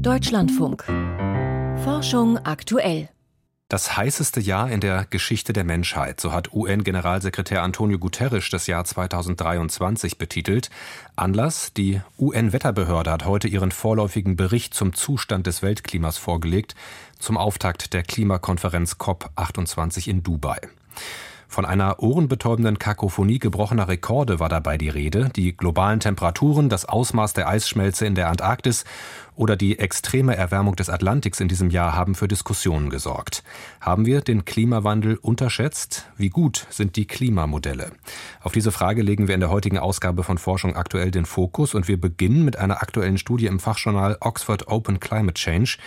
Deutschlandfunk. Forschung aktuell. Das heißeste Jahr in der Geschichte der Menschheit, so hat UN-Generalsekretär Antonio Guterres das Jahr 2023 betitelt. Anlass, die UN-Wetterbehörde hat heute ihren vorläufigen Bericht zum Zustand des Weltklimas vorgelegt, zum Auftakt der Klimakonferenz COP28 in Dubai. Von einer ohrenbetäubenden Kakophonie gebrochener Rekorde war dabei die Rede. Die globalen Temperaturen, das Ausmaß der Eisschmelze in der Antarktis oder die extreme Erwärmung des Atlantiks in diesem Jahr haben für Diskussionen gesorgt. Haben wir den Klimawandel unterschätzt? Wie gut sind die Klimamodelle? Auf diese Frage legen wir in der heutigen Ausgabe von Forschung aktuell den Fokus und wir beginnen mit einer aktuellen Studie im Fachjournal Oxford Open Climate Change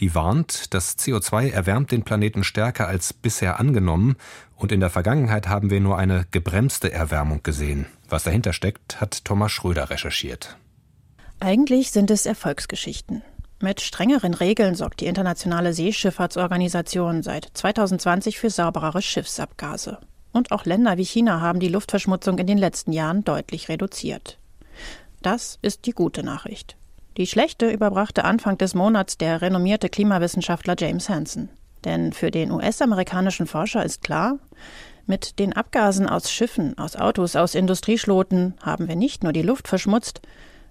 die warnt, das CO2 erwärmt den Planeten stärker als bisher angenommen und in der Vergangenheit haben wir nur eine gebremste Erwärmung gesehen. Was dahinter steckt, hat Thomas Schröder recherchiert. Eigentlich sind es Erfolgsgeschichten. Mit strengeren Regeln sorgt die Internationale Seeschifffahrtsorganisation seit 2020 für sauberere Schiffsabgase. Und auch Länder wie China haben die Luftverschmutzung in den letzten Jahren deutlich reduziert. Das ist die gute Nachricht. Die schlechte überbrachte Anfang des Monats der renommierte Klimawissenschaftler James Hansen. Denn für den US-amerikanischen Forscher ist klar, mit den Abgasen aus Schiffen, aus Autos, aus Industrieschloten haben wir nicht nur die Luft verschmutzt,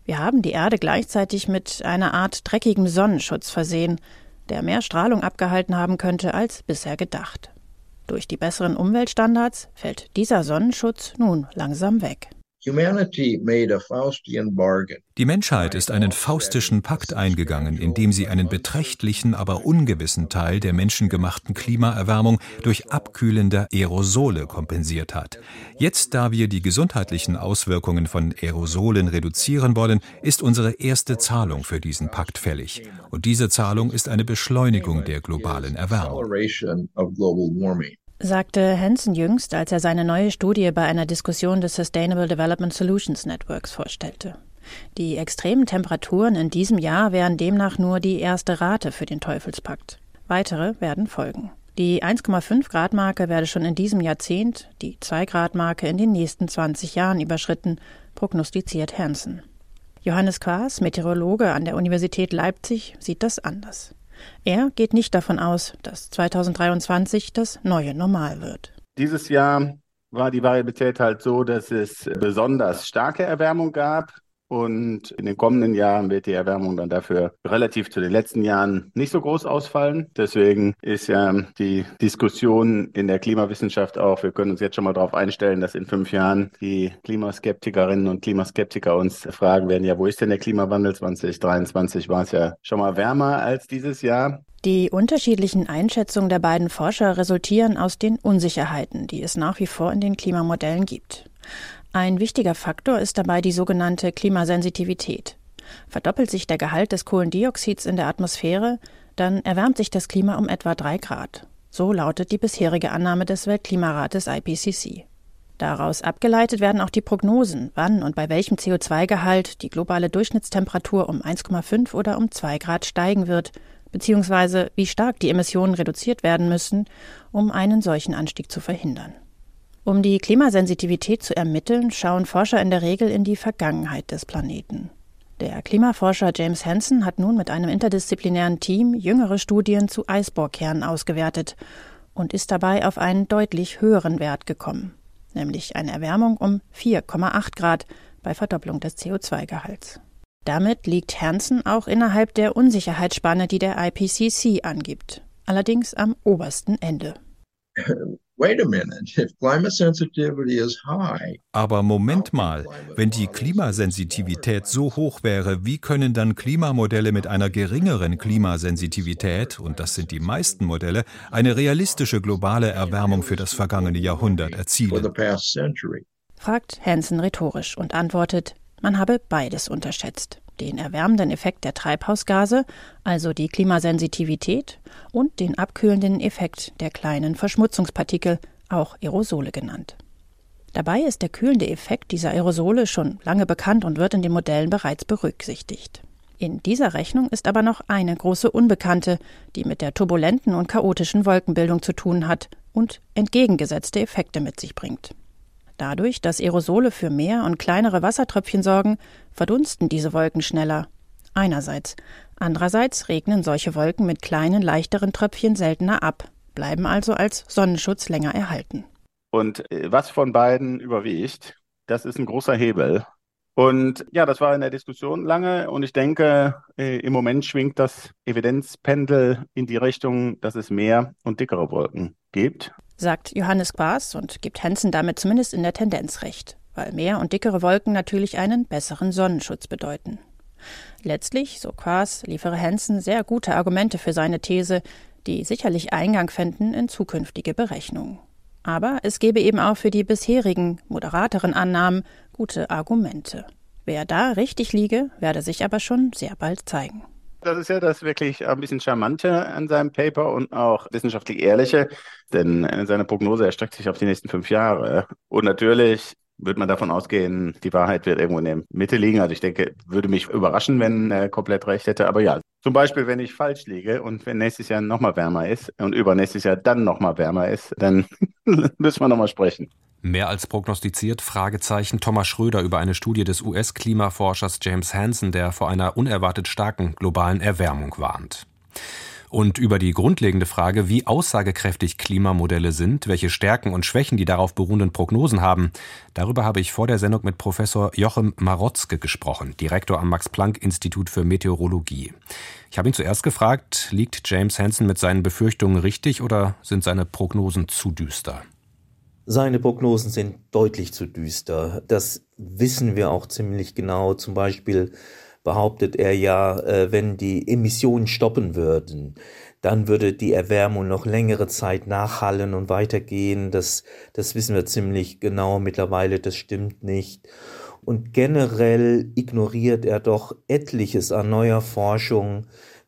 wir haben die Erde gleichzeitig mit einer Art dreckigem Sonnenschutz versehen, der mehr Strahlung abgehalten haben könnte als bisher gedacht. Durch die besseren Umweltstandards fällt dieser Sonnenschutz nun langsam weg. Die Menschheit ist einen faustischen Pakt eingegangen, indem sie einen beträchtlichen, aber ungewissen Teil der menschengemachten Klimaerwärmung durch abkühlende Aerosole kompensiert hat. Jetzt, da wir die gesundheitlichen Auswirkungen von Aerosolen reduzieren wollen, ist unsere erste Zahlung für diesen Pakt fällig. Und diese Zahlung ist eine Beschleunigung der globalen Erwärmung sagte Hansen jüngst, als er seine neue Studie bei einer Diskussion des Sustainable Development Solutions Networks vorstellte. Die extremen Temperaturen in diesem Jahr wären demnach nur die erste Rate für den Teufelspakt. Weitere werden folgen. Die 1,5 Grad Marke werde schon in diesem Jahrzehnt, die 2 Grad Marke in den nächsten 20 Jahren überschritten, prognostiziert Hansen. Johannes Quaas, Meteorologe an der Universität Leipzig, sieht das anders. Er geht nicht davon aus, dass 2023 das neue Normal wird. Dieses Jahr war die Variabilität halt so, dass es besonders starke Erwärmung gab. Und in den kommenden Jahren wird die Erwärmung dann dafür relativ zu den letzten Jahren nicht so groß ausfallen. Deswegen ist ja die Diskussion in der Klimawissenschaft auch, wir können uns jetzt schon mal darauf einstellen, dass in fünf Jahren die Klimaskeptikerinnen und Klimaskeptiker uns fragen werden, ja, wo ist denn der Klimawandel? 2023 war es ja schon mal wärmer als dieses Jahr. Die unterschiedlichen Einschätzungen der beiden Forscher resultieren aus den Unsicherheiten, die es nach wie vor in den Klimamodellen gibt. Ein wichtiger Faktor ist dabei die sogenannte Klimasensitivität. Verdoppelt sich der Gehalt des Kohlendioxids in der Atmosphäre, dann erwärmt sich das Klima um etwa drei Grad. So lautet die bisherige Annahme des Weltklimarates IPCC. Daraus abgeleitet werden auch die Prognosen, wann und bei welchem CO2-Gehalt die globale Durchschnittstemperatur um 1,5 oder um 2 Grad steigen wird, beziehungsweise wie stark die Emissionen reduziert werden müssen, um einen solchen Anstieg zu verhindern. Um die Klimasensitivität zu ermitteln, schauen Forscher in der Regel in die Vergangenheit des Planeten. Der Klimaforscher James Hansen hat nun mit einem interdisziplinären Team jüngere Studien zu Eisbohrkernen ausgewertet und ist dabei auf einen deutlich höheren Wert gekommen, nämlich eine Erwärmung um 4,8 Grad bei Verdopplung des CO2-Gehalts. Damit liegt Hansen auch innerhalb der Unsicherheitsspanne, die der IPCC angibt, allerdings am obersten Ende. Aber Moment mal, wenn die Klimasensitivität so hoch wäre, wie können dann Klimamodelle mit einer geringeren Klimasensitivität, und das sind die meisten Modelle, eine realistische globale Erwärmung für das vergangene Jahrhundert erzielen? Fragt Hansen rhetorisch und antwortet, man habe beides unterschätzt den erwärmenden Effekt der Treibhausgase, also die Klimasensitivität, und den abkühlenden Effekt der kleinen Verschmutzungspartikel, auch Aerosole genannt. Dabei ist der kühlende Effekt dieser Aerosole schon lange bekannt und wird in den Modellen bereits berücksichtigt. In dieser Rechnung ist aber noch eine große Unbekannte, die mit der turbulenten und chaotischen Wolkenbildung zu tun hat und entgegengesetzte Effekte mit sich bringt. Dadurch, dass Aerosole für mehr und kleinere Wassertröpfchen sorgen, verdunsten diese Wolken schneller. einerseits. Andererseits regnen solche Wolken mit kleinen, leichteren Tröpfchen seltener ab, bleiben also als Sonnenschutz länger erhalten. Und äh, was von beiden überwiegt, das ist ein großer Hebel. Und ja, das war in der Diskussion lange und ich denke, äh, im Moment schwingt das Evidenzpendel in die Richtung, dass es mehr und dickere Wolken gibt. Sagt Johannes Quaas und gibt Hansen damit zumindest in der Tendenz recht, weil mehr und dickere Wolken natürlich einen besseren Sonnenschutz bedeuten. Letztlich, so Quaas, liefere Hansen sehr gute Argumente für seine These, die sicherlich Eingang fänden in zukünftige Berechnungen. Aber es gebe eben auch für die bisherigen, moderateren Annahmen gute Argumente. Wer da richtig liege, werde sich aber schon sehr bald zeigen. Das ist ja das wirklich ein bisschen Charmante an seinem Paper und auch wissenschaftlich Ehrliche, denn seine Prognose erstreckt sich auf die nächsten fünf Jahre. Und natürlich würde man davon ausgehen, die Wahrheit wird irgendwo in der Mitte liegen. Also ich denke, würde mich überraschen, wenn er komplett recht hätte. Aber ja, zum Beispiel, wenn ich falsch liege und wenn nächstes Jahr nochmal wärmer ist und übernächstes Jahr dann nochmal wärmer ist, dann müssen wir nochmal sprechen. Mehr als prognostiziert? Fragezeichen Thomas Schröder über eine Studie des US-Klimaforschers James Hansen, der vor einer unerwartet starken globalen Erwärmung warnt. Und über die grundlegende Frage, wie aussagekräftig Klimamodelle sind, welche Stärken und Schwächen die darauf beruhenden Prognosen haben, darüber habe ich vor der Sendung mit Professor Jochem Marotzke gesprochen, Direktor am Max-Planck-Institut für Meteorologie. Ich habe ihn zuerst gefragt, liegt James Hansen mit seinen Befürchtungen richtig oder sind seine Prognosen zu düster? Seine Prognosen sind deutlich zu düster. Das wissen wir auch ziemlich genau. Zum Beispiel behauptet er ja, äh, wenn die Emissionen stoppen würden, dann würde die Erwärmung noch längere Zeit nachhallen und weitergehen. Das, das wissen wir ziemlich genau mittlerweile, das stimmt nicht. Und generell ignoriert er doch etliches an neuer Forschung,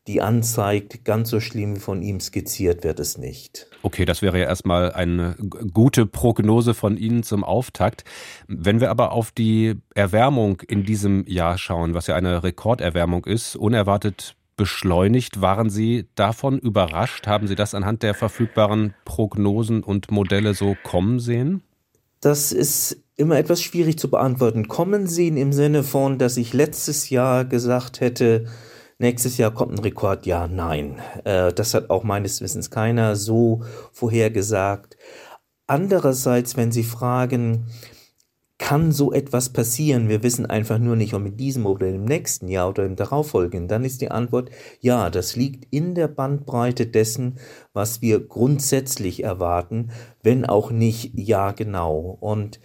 die anzeigt, ganz so schlimm wie von ihm skizziert wird es nicht. Okay, das wäre ja erstmal eine gute Prognose von Ihnen zum Auftakt. Wenn wir aber auf die Erwärmung in diesem Jahr schauen, was ja eine Rekorderwärmung ist, unerwartet beschleunigt, waren Sie davon überrascht? Haben Sie das anhand der verfügbaren Prognosen und Modelle so kommen sehen? Das ist immer etwas schwierig zu beantworten. Kommen sehen im Sinne von, dass ich letztes Jahr gesagt hätte, Nächstes Jahr kommt ein Rekord, ja, nein. Äh, das hat auch meines Wissens keiner so vorhergesagt. Andererseits, wenn Sie fragen, kann so etwas passieren? Wir wissen einfach nur nicht, ob mit diesem Modell im nächsten Jahr oder im darauffolgenden. Dann ist die Antwort ja, das liegt in der Bandbreite dessen, was wir grundsätzlich erwarten, wenn auch nicht ja genau. Und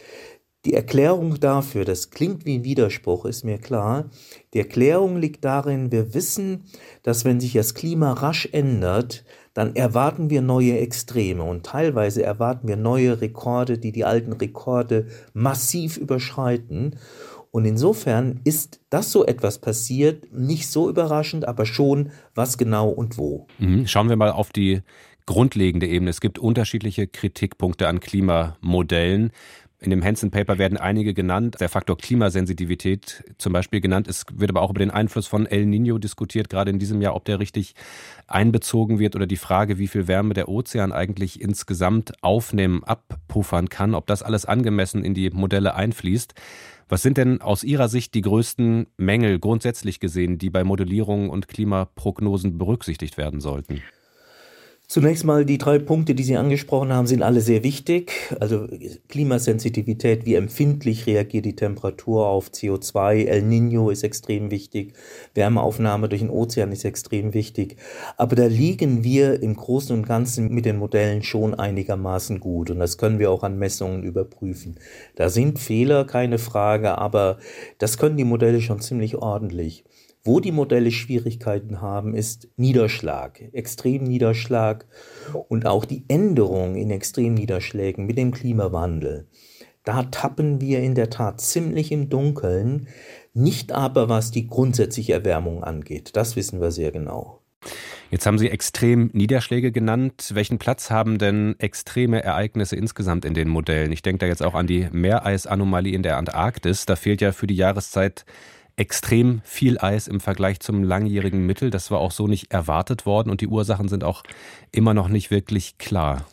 die Erklärung dafür, das klingt wie ein Widerspruch, ist mir klar. Die Erklärung liegt darin, wir wissen, dass wenn sich das Klima rasch ändert, dann erwarten wir neue Extreme und teilweise erwarten wir neue Rekorde, die die alten Rekorde massiv überschreiten. Und insofern ist, dass so etwas passiert, nicht so überraschend, aber schon, was genau und wo. Mhm. Schauen wir mal auf die grundlegende Ebene. Es gibt unterschiedliche Kritikpunkte an Klimamodellen. In dem Hansen Paper werden einige genannt. Der Faktor Klimasensitivität zum Beispiel genannt. Es wird aber auch über den Einfluss von El Nino diskutiert, gerade in diesem Jahr, ob der richtig einbezogen wird oder die Frage, wie viel Wärme der Ozean eigentlich insgesamt aufnehmen, abpuffern kann, ob das alles angemessen in die Modelle einfließt. Was sind denn aus Ihrer Sicht die größten Mängel grundsätzlich gesehen, die bei Modellierungen und Klimaprognosen berücksichtigt werden sollten? Zunächst mal die drei Punkte, die Sie angesprochen haben, sind alle sehr wichtig. Also Klimasensitivität, wie empfindlich reagiert die Temperatur auf CO2, El Nino ist extrem wichtig, Wärmeaufnahme durch den Ozean ist extrem wichtig. Aber da liegen wir im Großen und Ganzen mit den Modellen schon einigermaßen gut und das können wir auch an Messungen überprüfen. Da sind Fehler, keine Frage, aber das können die Modelle schon ziemlich ordentlich. Wo die Modelle Schwierigkeiten haben, ist Niederschlag, Extremniederschlag und auch die Änderung in Extremniederschlägen mit dem Klimawandel. Da tappen wir in der Tat ziemlich im Dunkeln, nicht aber was die grundsätzliche Erwärmung angeht. Das wissen wir sehr genau. Jetzt haben Sie extrem Niederschläge genannt. Welchen Platz haben denn extreme Ereignisse insgesamt in den Modellen? Ich denke da jetzt auch an die Meereisanomalie in der Antarktis. Da fehlt ja für die Jahreszeit extrem viel Eis im Vergleich zum langjährigen Mittel. Das war auch so nicht erwartet worden und die Ursachen sind auch immer noch nicht wirklich klar.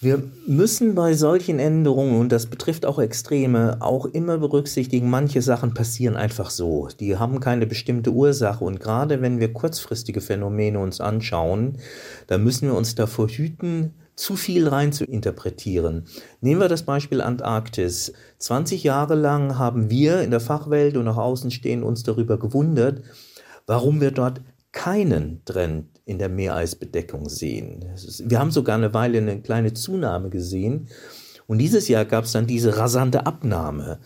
Wir müssen bei solchen Änderungen, und das betrifft auch Extreme, auch immer berücksichtigen, manche Sachen passieren einfach so. Die haben keine bestimmte Ursache. Und gerade wenn wir kurzfristige Phänomene uns anschauen, dann müssen wir uns davor hüten, zu viel rein zu interpretieren. Nehmen wir das Beispiel Antarktis. 20 Jahre lang haben wir in der Fachwelt und nach außen stehen uns darüber gewundert, warum wir dort keinen Trend in der Meereisbedeckung sehen. Wir haben sogar eine Weile eine kleine Zunahme gesehen. Und dieses Jahr gab es dann diese rasante Abnahme.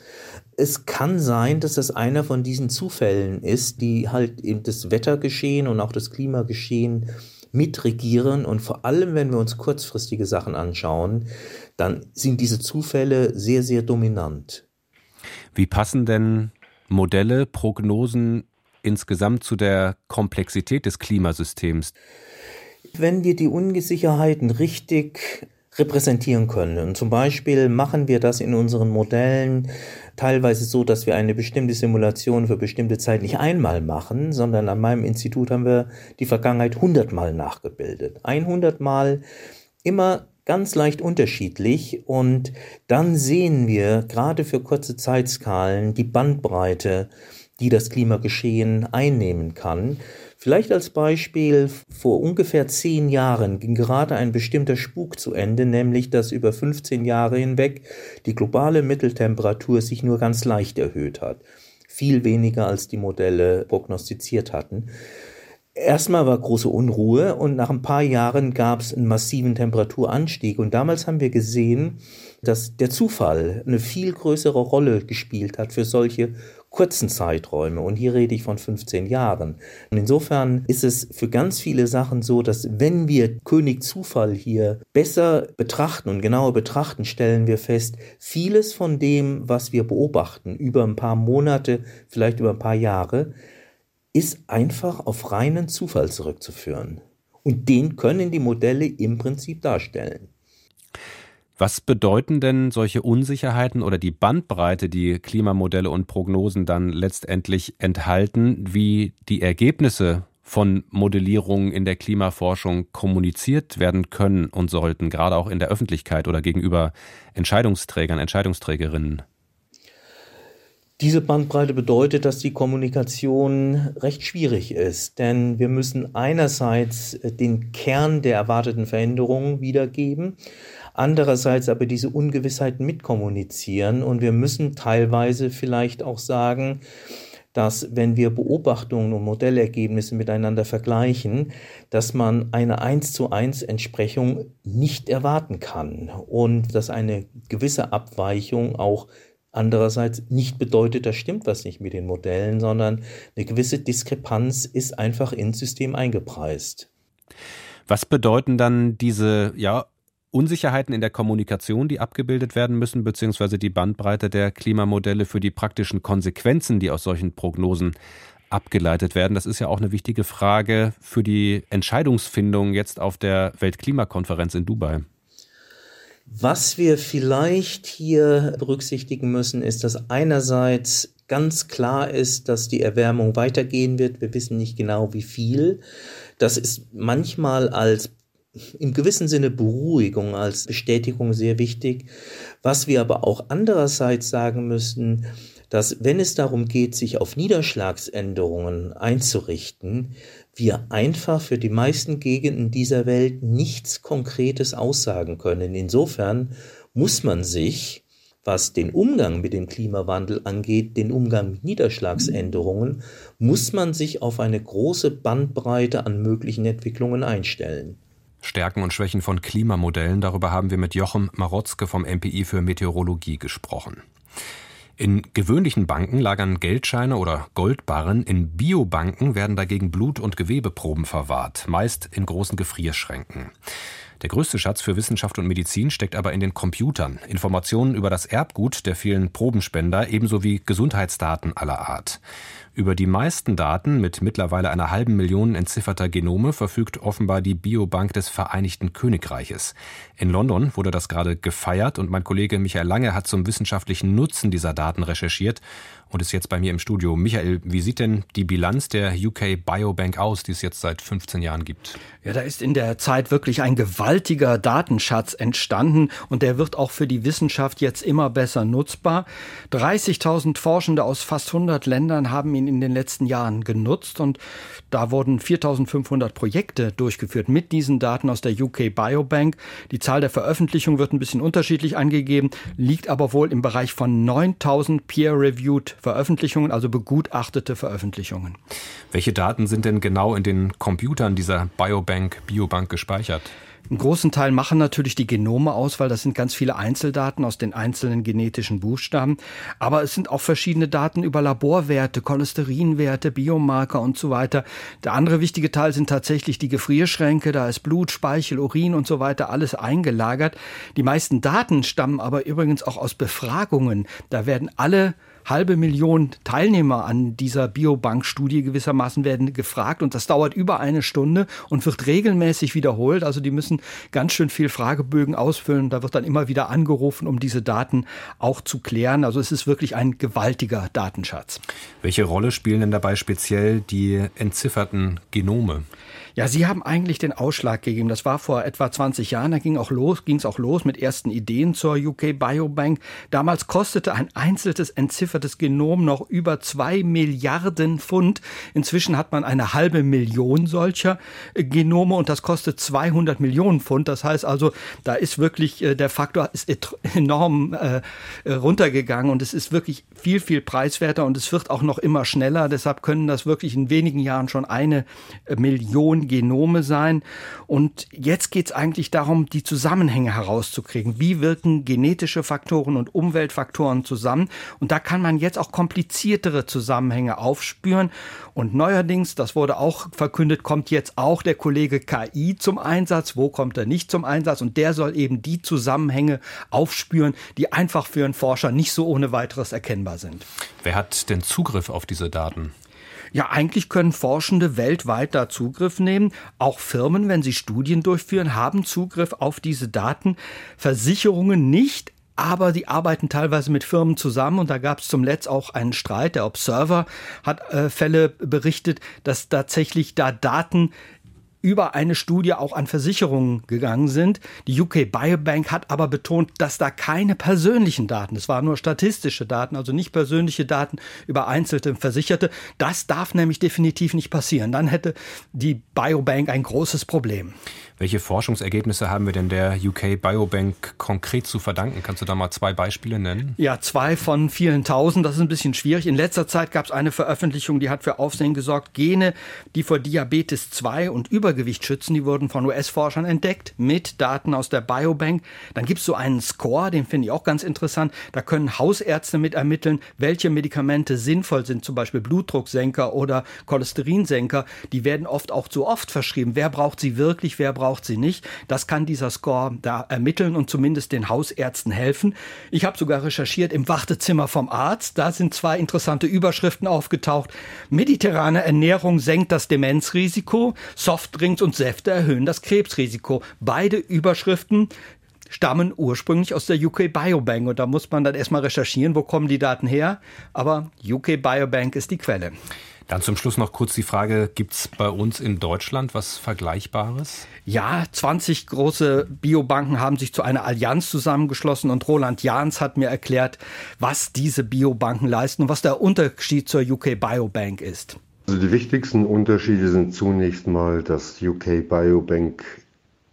Es kann sein, dass das einer von diesen Zufällen ist, die halt eben das Wettergeschehen und auch das Klimageschehen mitregieren. Und vor allem, wenn wir uns kurzfristige Sachen anschauen, dann sind diese Zufälle sehr, sehr dominant. Wie passen denn Modelle, Prognosen insgesamt zu der Komplexität des Klimasystems? Wenn wir die Unsicherheiten richtig repräsentieren können. Und zum Beispiel machen wir das in unseren Modellen teilweise so, dass wir eine bestimmte Simulation für bestimmte Zeit nicht einmal machen, sondern an meinem Institut haben wir die Vergangenheit hundertmal nachgebildet. 100 Mal immer ganz leicht unterschiedlich und dann sehen wir gerade für kurze Zeitskalen die Bandbreite die das Klimageschehen einnehmen kann. Vielleicht als Beispiel, vor ungefähr zehn Jahren ging gerade ein bestimmter Spuk zu Ende, nämlich dass über 15 Jahre hinweg die globale Mitteltemperatur sich nur ganz leicht erhöht hat. Viel weniger als die Modelle prognostiziert hatten. Erstmal war große Unruhe und nach ein paar Jahren gab es einen massiven Temperaturanstieg. Und damals haben wir gesehen, dass der Zufall eine viel größere Rolle gespielt hat für solche kurzen Zeiträume. Und hier rede ich von 15 Jahren. Und insofern ist es für ganz viele Sachen so, dass wenn wir König Zufall hier besser betrachten und genauer betrachten, stellen wir fest, vieles von dem, was wir beobachten, über ein paar Monate, vielleicht über ein paar Jahre, ist einfach auf reinen Zufall zurückzuführen. Und den können die Modelle im Prinzip darstellen. Was bedeuten denn solche Unsicherheiten oder die Bandbreite, die Klimamodelle und Prognosen dann letztendlich enthalten, wie die Ergebnisse von Modellierungen in der Klimaforschung kommuniziert werden können und sollten, gerade auch in der Öffentlichkeit oder gegenüber Entscheidungsträgern, Entscheidungsträgerinnen? Diese Bandbreite bedeutet, dass die Kommunikation recht schwierig ist, denn wir müssen einerseits den Kern der erwarteten Veränderungen wiedergeben, andererseits aber diese Ungewissheiten mitkommunizieren und wir müssen teilweise vielleicht auch sagen, dass wenn wir Beobachtungen und Modellergebnisse miteinander vergleichen, dass man eine 1 zu 1 Entsprechung nicht erwarten kann und dass eine gewisse Abweichung auch andererseits nicht bedeutet, da stimmt was nicht mit den Modellen, sondern eine gewisse Diskrepanz ist einfach ins System eingepreist. Was bedeuten dann diese ja Unsicherheiten in der Kommunikation, die abgebildet werden müssen, beziehungsweise die Bandbreite der Klimamodelle für die praktischen Konsequenzen, die aus solchen Prognosen abgeleitet werden. Das ist ja auch eine wichtige Frage für die Entscheidungsfindung jetzt auf der Weltklimakonferenz in Dubai. Was wir vielleicht hier berücksichtigen müssen, ist, dass einerseits ganz klar ist, dass die Erwärmung weitergehen wird. Wir wissen nicht genau wie viel. Das ist manchmal als im gewissen Sinne Beruhigung als Bestätigung sehr wichtig. Was wir aber auch andererseits sagen müssen, dass wenn es darum geht, sich auf Niederschlagsänderungen einzurichten, wir einfach für die meisten Gegenden dieser Welt nichts Konkretes aussagen können. Insofern muss man sich, was den Umgang mit dem Klimawandel angeht, den Umgang mit Niederschlagsänderungen, muss man sich auf eine große Bandbreite an möglichen Entwicklungen einstellen. Stärken und Schwächen von Klimamodellen. Darüber haben wir mit Jochem Marotzke vom MPI für Meteorologie gesprochen. In gewöhnlichen Banken lagern Geldscheine oder Goldbarren, in Biobanken werden dagegen Blut- und Gewebeproben verwahrt, meist in großen Gefrierschränken. Der größte Schatz für Wissenschaft und Medizin steckt aber in den Computern. Informationen über das Erbgut der vielen Probenspender ebenso wie Gesundheitsdaten aller Art. Über die meisten Daten mit mittlerweile einer halben Million entzifferter Genome verfügt offenbar die Biobank des Vereinigten Königreiches. In London wurde das gerade gefeiert und mein Kollege Michael Lange hat zum wissenschaftlichen Nutzen dieser Daten recherchiert und ist jetzt bei mir im Studio. Michael, wie sieht denn die Bilanz der UK Biobank aus, die es jetzt seit 15 Jahren gibt? Ja, da ist in der Zeit wirklich ein gewaltiger Datenschatz entstanden und der wird auch für die Wissenschaft jetzt immer besser nutzbar. 30.000 Forschende aus fast 100 Ländern haben ihn in den letzten Jahren genutzt und da wurden 4.500 Projekte durchgeführt mit diesen Daten aus der UK Biobank. Die Zahl der Veröffentlichungen wird ein bisschen unterschiedlich angegeben, liegt aber wohl im Bereich von 9.000 peer-reviewed Veröffentlichungen, also begutachtete Veröffentlichungen. Welche Daten sind denn genau in den Computern dieser Biobank, Biobank gespeichert? Einen großen Teil machen natürlich die Genome aus, weil das sind ganz viele Einzeldaten aus den einzelnen genetischen Buchstaben. Aber es sind auch verschiedene Daten über Laborwerte, Cholesterinwerte, Biomarker und so weiter. Der andere wichtige Teil sind tatsächlich die Gefrierschränke. Da ist Blut, Speichel, Urin und so weiter alles eingelagert. Die meisten Daten stammen aber übrigens auch aus Befragungen. Da werden alle halbe Million Teilnehmer an dieser Biobank-Studie gewissermaßen werden gefragt und das dauert über eine Stunde und wird regelmäßig wiederholt. Also die müssen ganz schön viel Fragebögen ausfüllen. Da wird dann immer wieder angerufen, um diese Daten auch zu klären. Also es ist wirklich ein gewaltiger Datenschatz. Welche Rolle spielen denn dabei speziell die entzifferten Genome? Ja, Sie haben eigentlich den Ausschlag gegeben. Das war vor etwa 20 Jahren. Da ging auch los, ging es auch los mit ersten Ideen zur UK Biobank. Damals kostete ein einzelnes entziffertes Genom noch über zwei Milliarden Pfund. Inzwischen hat man eine halbe Million solcher äh, Genome und das kostet 200 Millionen Pfund. Das heißt also, da ist wirklich äh, der Faktor ist enorm äh, runtergegangen und es ist wirklich viel, viel preiswerter und es wird auch noch immer schneller. Deshalb können das wirklich in wenigen Jahren schon eine Million Genome sein. Und jetzt geht es eigentlich darum, die Zusammenhänge herauszukriegen. Wie wirken genetische Faktoren und Umweltfaktoren zusammen? Und da kann man jetzt auch kompliziertere Zusammenhänge aufspüren. Und neuerdings, das wurde auch verkündet, kommt jetzt auch der Kollege KI zum Einsatz. Wo kommt er nicht zum Einsatz? Und der soll eben die Zusammenhänge aufspüren, die einfach für einen Forscher nicht so ohne weiteres erkennbar sind. Wer hat denn Zugriff auf diese Daten? Ja, eigentlich können Forschende weltweit da Zugriff nehmen. Auch Firmen, wenn sie Studien durchführen, haben Zugriff auf diese Daten. Versicherungen nicht, aber die arbeiten teilweise mit Firmen zusammen und da gab es zum Letzt auch einen Streit. Der Observer hat äh, Fälle berichtet, dass tatsächlich da Daten über eine Studie auch an Versicherungen gegangen sind. Die UK Biobank hat aber betont, dass da keine persönlichen Daten, es waren nur statistische Daten, also nicht persönliche Daten über einzelne Versicherte. Das darf nämlich definitiv nicht passieren. Dann hätte die Biobank ein großes Problem. Welche Forschungsergebnisse haben wir denn der UK Biobank konkret zu verdanken? Kannst du da mal zwei Beispiele nennen? Ja, zwei von vielen tausend. Das ist ein bisschen schwierig. In letzter Zeit gab es eine Veröffentlichung, die hat für Aufsehen gesorgt. Gene, die vor Diabetes 2 und Übergewicht schützen, die wurden von US-Forschern entdeckt mit Daten aus der Biobank. Dann gibt es so einen Score, den finde ich auch ganz interessant. Da können Hausärzte mit ermitteln, welche Medikamente sinnvoll sind, zum Beispiel Blutdrucksenker oder Cholesterinsenker. Die werden oft auch zu oft verschrieben. Wer braucht sie wirklich? Wer braucht braucht sie nicht. Das kann dieser Score da ermitteln und zumindest den Hausärzten helfen. Ich habe sogar recherchiert im Wartezimmer vom Arzt. Da sind zwei interessante Überschriften aufgetaucht. Mediterrane Ernährung senkt das Demenzrisiko. Softdrinks und Säfte erhöhen das Krebsrisiko. Beide Überschriften stammen ursprünglich aus der UK Biobank und da muss man dann erstmal recherchieren, wo kommen die Daten her. Aber UK Biobank ist die Quelle. Dann zum Schluss noch kurz die Frage, gibt es bei uns in Deutschland was Vergleichbares? Ja, 20 große Biobanken haben sich zu einer Allianz zusammengeschlossen und Roland Jahns hat mir erklärt, was diese Biobanken leisten und was der Unterschied zur UK Biobank ist. Also die wichtigsten Unterschiede sind zunächst mal, dass UK Biobank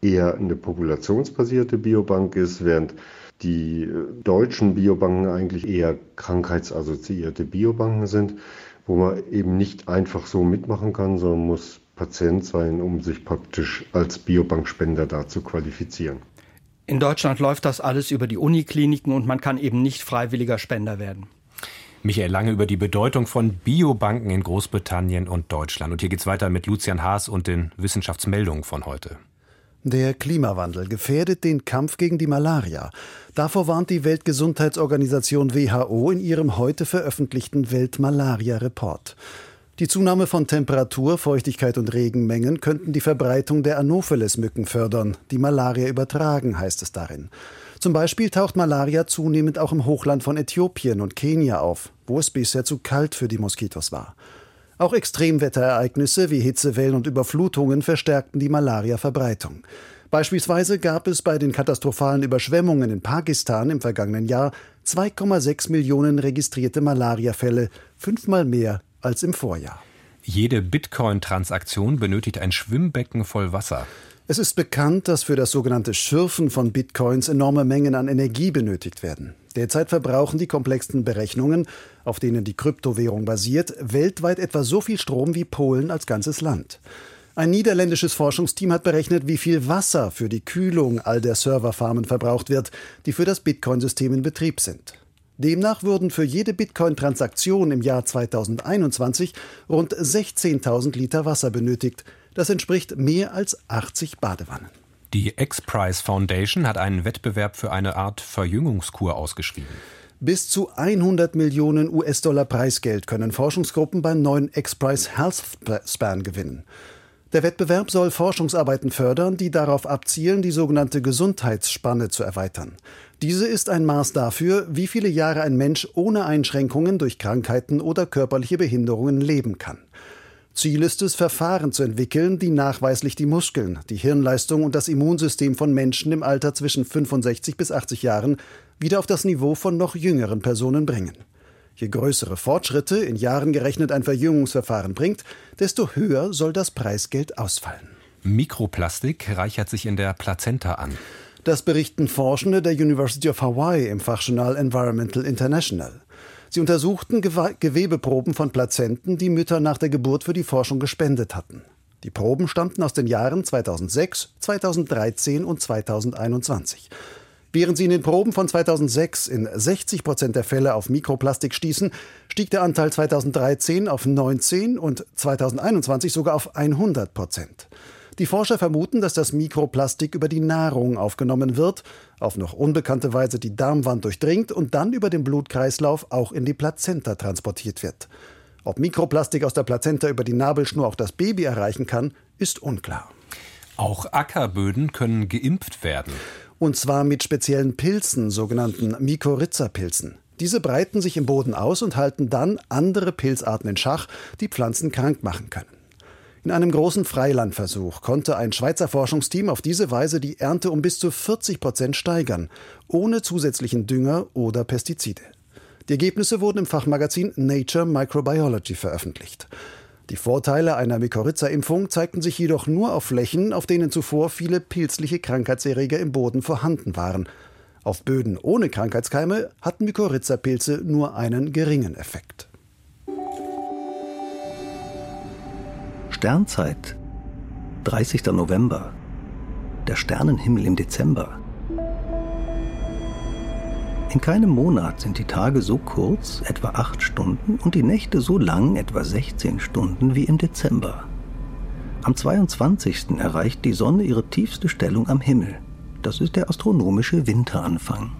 eher eine populationsbasierte Biobank ist, während die deutschen Biobanken eigentlich eher krankheitsassoziierte Biobanken sind wo man eben nicht einfach so mitmachen kann, sondern muss Patient sein, um sich praktisch als Biobankspender da zu qualifizieren. In Deutschland läuft das alles über die Unikliniken und man kann eben nicht freiwilliger Spender werden. Michael Lange über die Bedeutung von Biobanken in Großbritannien und Deutschland. Und hier geht es weiter mit Lucian Haas und den Wissenschaftsmeldungen von heute. Der Klimawandel gefährdet den Kampf gegen die Malaria. Davor warnt die Weltgesundheitsorganisation WHO in ihrem heute veröffentlichten Weltmalaria-Report. Die Zunahme von Temperatur, Feuchtigkeit und Regenmengen könnten die Verbreitung der Anopheles-Mücken fördern, die Malaria übertragen, heißt es darin. Zum Beispiel taucht Malaria zunehmend auch im Hochland von Äthiopien und Kenia auf, wo es bisher zu kalt für die Moskitos war. Auch Extremwetterereignisse wie Hitzewellen und Überflutungen verstärkten die Malaria-Verbreitung. Beispielsweise gab es bei den katastrophalen Überschwemmungen in Pakistan im vergangenen Jahr 2,6 Millionen registrierte Malariafälle, fünfmal mehr als im Vorjahr. Jede Bitcoin-Transaktion benötigt ein Schwimmbecken voll Wasser. Es ist bekannt, dass für das sogenannte Schürfen von Bitcoins enorme Mengen an Energie benötigt werden. Derzeit verbrauchen die komplexen Berechnungen, auf denen die Kryptowährung basiert, weltweit etwa so viel Strom wie Polen als ganzes Land. Ein niederländisches Forschungsteam hat berechnet, wie viel Wasser für die Kühlung all der Serverfarmen verbraucht wird, die für das Bitcoin-System in Betrieb sind. Demnach würden für jede Bitcoin-Transaktion im Jahr 2021 rund 16.000 Liter Wasser benötigt. Das entspricht mehr als 80 Badewannen. Die X-Prize Foundation hat einen Wettbewerb für eine Art Verjüngungskur ausgeschrieben. Bis zu 100 Millionen US-Dollar Preisgeld können Forschungsgruppen beim neuen X-Prize Health Span gewinnen. Der Wettbewerb soll Forschungsarbeiten fördern, die darauf abzielen, die sogenannte Gesundheitsspanne zu erweitern. Diese ist ein Maß dafür, wie viele Jahre ein Mensch ohne Einschränkungen durch Krankheiten oder körperliche Behinderungen leben kann. Ziel ist es, Verfahren zu entwickeln, die nachweislich die Muskeln, die Hirnleistung und das Immunsystem von Menschen im Alter zwischen 65 bis 80 Jahren wieder auf das Niveau von noch jüngeren Personen bringen. Je größere Fortschritte in Jahren gerechnet ein Verjüngungsverfahren bringt, desto höher soll das Preisgeld ausfallen. Mikroplastik reichert sich in der Plazenta an. Das berichten Forschende der University of Hawaii im Fachjournal Environmental International. Sie untersuchten Gewebeproben von Plazenten, die Mütter nach der Geburt für die Forschung gespendet hatten. Die Proben stammten aus den Jahren 2006, 2013 und 2021. Während sie in den Proben von 2006 in 60 Prozent der Fälle auf Mikroplastik stießen, stieg der Anteil 2013 auf 19 und 2021 sogar auf 100 Prozent. Die Forscher vermuten, dass das Mikroplastik über die Nahrung aufgenommen wird, auf noch unbekannte Weise die Darmwand durchdringt und dann über den Blutkreislauf auch in die Plazenta transportiert wird. Ob Mikroplastik aus der Plazenta über die Nabelschnur auch das Baby erreichen kann, ist unklar. Auch Ackerböden können geimpft werden. Und zwar mit speziellen Pilzen, sogenannten Mykorrhiza-Pilzen. Diese breiten sich im Boden aus und halten dann andere Pilzarten in Schach, die Pflanzen krank machen können. In einem großen Freilandversuch konnte ein Schweizer Forschungsteam auf diese Weise die Ernte um bis zu 40 Prozent steigern, ohne zusätzlichen Dünger oder Pestizide. Die Ergebnisse wurden im Fachmagazin Nature Microbiology veröffentlicht. Die Vorteile einer Mykorrhiza-Impfung zeigten sich jedoch nur auf Flächen, auf denen zuvor viele pilzliche Krankheitserreger im Boden vorhanden waren. Auf Böden ohne Krankheitskeime hatten Mykorrhiza-Pilze nur einen geringen Effekt. Sternzeit. 30. November. Der Sternenhimmel im Dezember. In keinem Monat sind die Tage so kurz, etwa 8 Stunden, und die Nächte so lang, etwa 16 Stunden, wie im Dezember. Am 22. erreicht die Sonne ihre tiefste Stellung am Himmel. Das ist der astronomische Winteranfang.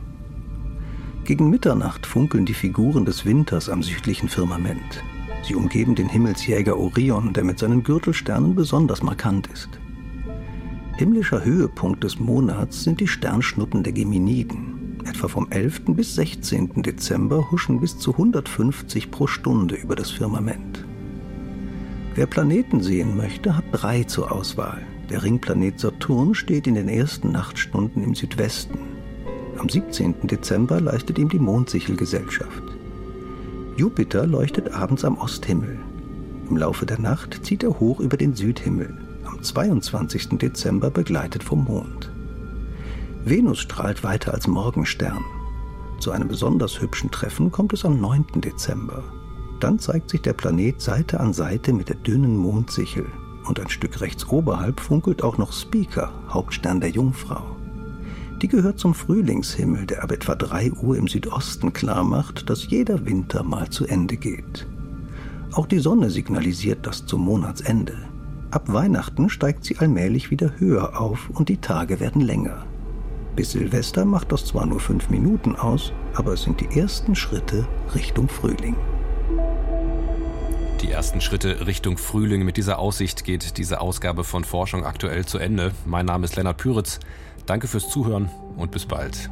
Gegen Mitternacht funkeln die Figuren des Winters am südlichen Firmament. Sie umgeben den Himmelsjäger Orion, der mit seinen Gürtelsternen besonders markant ist. Himmlischer Höhepunkt des Monats sind die Sternschnuppen der Geminiden. Etwa vom 11. bis 16. Dezember huschen bis zu 150 pro Stunde über das Firmament. Wer Planeten sehen möchte, hat drei zur Auswahl. Der Ringplanet Saturn steht in den ersten Nachtstunden im Südwesten. Am 17. Dezember leistet ihm die Mondsichel Gesellschaft. Jupiter leuchtet abends am Osthimmel. Im Laufe der Nacht zieht er hoch über den Südhimmel, am 22. Dezember begleitet vom Mond. Venus strahlt weiter als Morgenstern. Zu einem besonders hübschen Treffen kommt es am 9. Dezember. Dann zeigt sich der Planet Seite an Seite mit der dünnen Mondsichel und ein Stück rechts oberhalb funkelt auch noch Speaker, Hauptstern der Jungfrau. Die gehört zum Frühlingshimmel, der ab etwa 3 Uhr im Südosten klarmacht, dass jeder Winter mal zu Ende geht. Auch die Sonne signalisiert das zum Monatsende. Ab Weihnachten steigt sie allmählich wieder höher auf und die Tage werden länger. Bis Silvester macht das zwar nur fünf Minuten aus, aber es sind die ersten Schritte Richtung Frühling. Die ersten Schritte Richtung Frühling. Mit dieser Aussicht geht diese Ausgabe von Forschung aktuell zu Ende. Mein Name ist Lennart Püritz. Danke fürs Zuhören und bis bald.